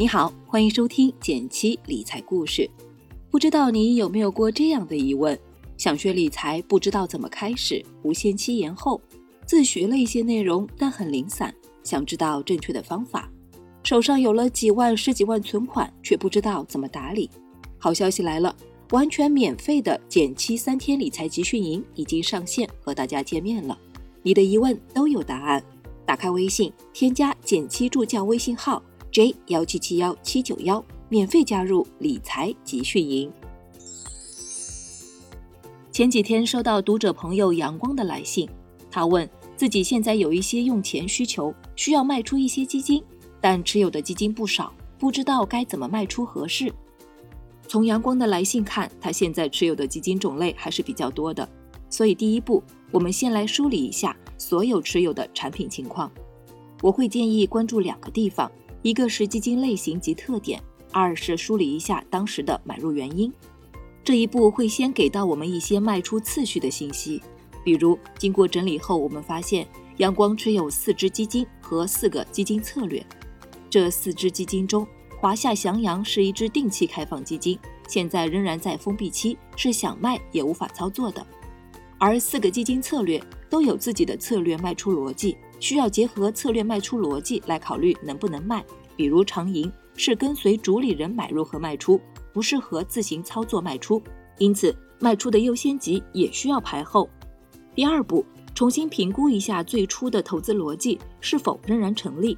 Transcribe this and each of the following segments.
你好，欢迎收听减七理财故事。不知道你有没有过这样的疑问：想学理财，不知道怎么开始，无限期延后；自学了一些内容，但很零散，想知道正确的方法；手上有了几万、十几万存款，却不知道怎么打理。好消息来了，完全免费的减七三天理财集训营已经上线，和大家见面了。你的疑问都有答案。打开微信，添加减七助教微信号。J 幺七七幺七九幺，免费加入理财集训营。前几天收到读者朋友阳光的来信，他问自己现在有一些用钱需求，需要卖出一些基金，但持有的基金不少，不知道该怎么卖出合适。从阳光的来信看，他现在持有的基金种类还是比较多的，所以第一步，我们先来梳理一下所有持有的产品情况。我会建议关注两个地方。一个是基金类型及特点，二是梳理一下当时的买入原因。这一步会先给到我们一些卖出次序的信息，比如经过整理后，我们发现阳光持有四只基金和四个基金策略。这四只基金中，华夏翔阳是一只定期开放基金，现在仍然在封闭期，是想卖也无法操作的。而四个基金策略都有自己的策略卖出逻辑。需要结合策略卖出逻辑来考虑能不能卖，比如长盈是跟随主理人买入和卖出，不适合自行操作卖出，因此卖出的优先级也需要排后。第二步，重新评估一下最初的投资逻辑是否仍然成立，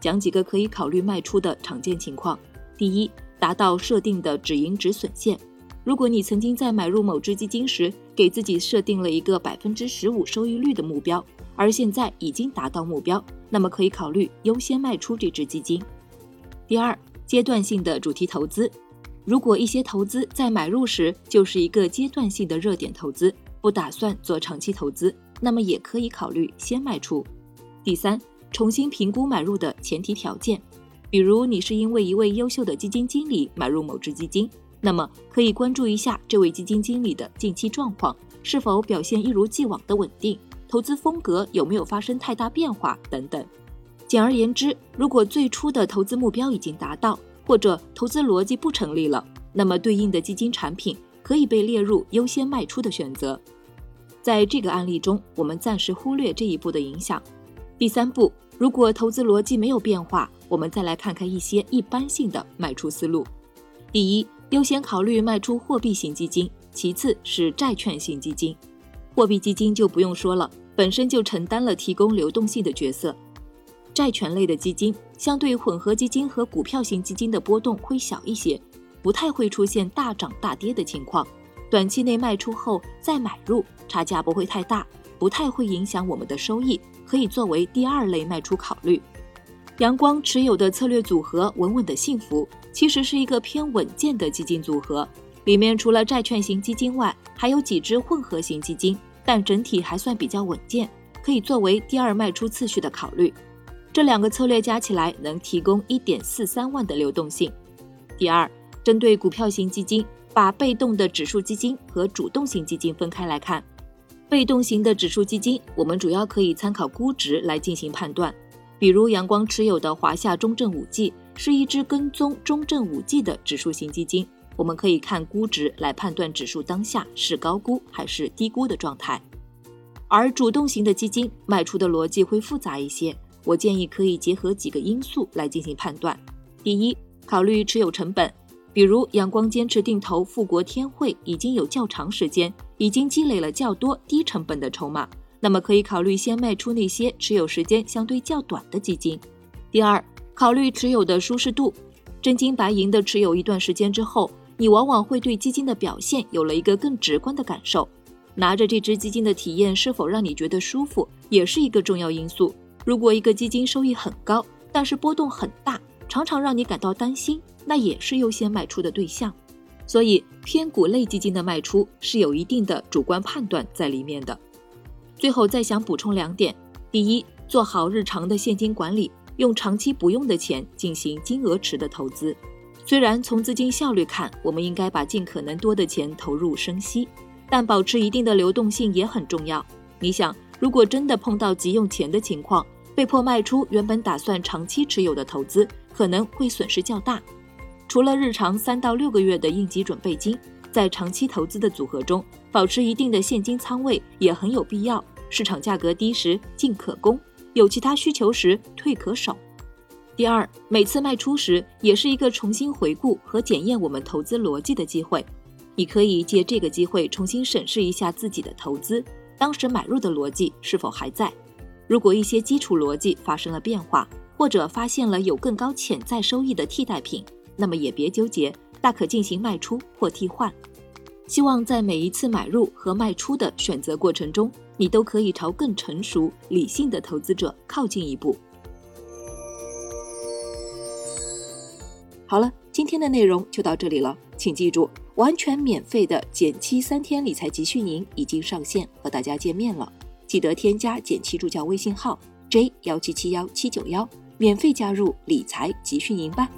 讲几个可以考虑卖出的常见情况。第一，达到设定的止盈止损线。如果你曾经在买入某只基金时，给自己设定了一个百分之十五收益率的目标。而现在已经达到目标，那么可以考虑优先卖出这只基金。第二，阶段性的主题投资，如果一些投资在买入时就是一个阶段性的热点投资，不打算做长期投资，那么也可以考虑先卖出。第三，重新评估买入的前提条件，比如你是因为一位优秀的基金经理买入某只基金，那么可以关注一下这位基金经理的近期状况是否表现一如既往的稳定。投资风格有没有发生太大变化等等。简而言之，如果最初的投资目标已经达到，或者投资逻辑不成立了，那么对应的基金产品可以被列入优先卖出的选择。在这个案例中，我们暂时忽略这一步的影响。第三步，如果投资逻辑没有变化，我们再来看看一些一般性的卖出思路。第一，优先考虑卖出货币型基金，其次是债券型基金。货币基金就不用说了。本身就承担了提供流动性的角色，债权类的基金相对混合基金和股票型基金的波动会小一些，不太会出现大涨大跌的情况。短期内卖出后再买入，差价不会太大，不太会影响我们的收益，可以作为第二类卖出考虑。阳光持有的策略组合“稳稳的幸福”其实是一个偏稳健的基金组合，里面除了债券型基金外，还有几只混合型基金。但整体还算比较稳健，可以作为第二卖出次序的考虑。这两个策略加起来能提供一点四三万的流动性。第二，针对股票型基金，把被动的指数基金和主动型基金分开来看。被动型的指数基金，我们主要可以参考估值来进行判断。比如阳光持有的华夏中证五 G 是一只跟踪中证五 G 的指数型基金。我们可以看估值来判断指数当下是高估还是低估的状态，而主动型的基金卖出的逻辑会复杂一些。我建议可以结合几个因素来进行判断。第一，考虑持有成本，比如阳光坚持定投富国天惠已经有较长时间，已经积累了较多低成本的筹码，那么可以考虑先卖出那些持有时间相对较短的基金。第二，考虑持有的舒适度，真金白银的持有一段时间之后。你往往会对基金的表现有了一个更直观的感受，拿着这支基金的体验是否让你觉得舒服，也是一个重要因素。如果一个基金收益很高，但是波动很大，常常让你感到担心，那也是优先卖出的对象。所以偏股类基金的卖出是有一定的主观判断在里面的。最后再想补充两点：第一，做好日常的现金管理，用长期不用的钱进行金额池的投资。虽然从资金效率看，我们应该把尽可能多的钱投入生息，但保持一定的流动性也很重要。你想，如果真的碰到急用钱的情况，被迫卖出原本打算长期持有的投资，可能会损失较大。除了日常三到六个月的应急准备金，在长期投资的组合中，保持一定的现金仓位也很有必要。市场价格低时进可攻，有其他需求时退可守。第二，每次卖出时也是一个重新回顾和检验我们投资逻辑的机会。你可以借这个机会重新审视一下自己的投资，当时买入的逻辑是否还在。如果一些基础逻辑发生了变化，或者发现了有更高潜在收益的替代品，那么也别纠结，大可进行卖出或替换。希望在每一次买入和卖出的选择过程中，你都可以朝更成熟、理性的投资者靠近一步。好了，今天的内容就到这里了，请记住，完全免费的减七三天理财集训营已经上线，和大家见面了。记得添加减七助教微信号 j 幺七七幺七九幺，免费加入理财集训营吧。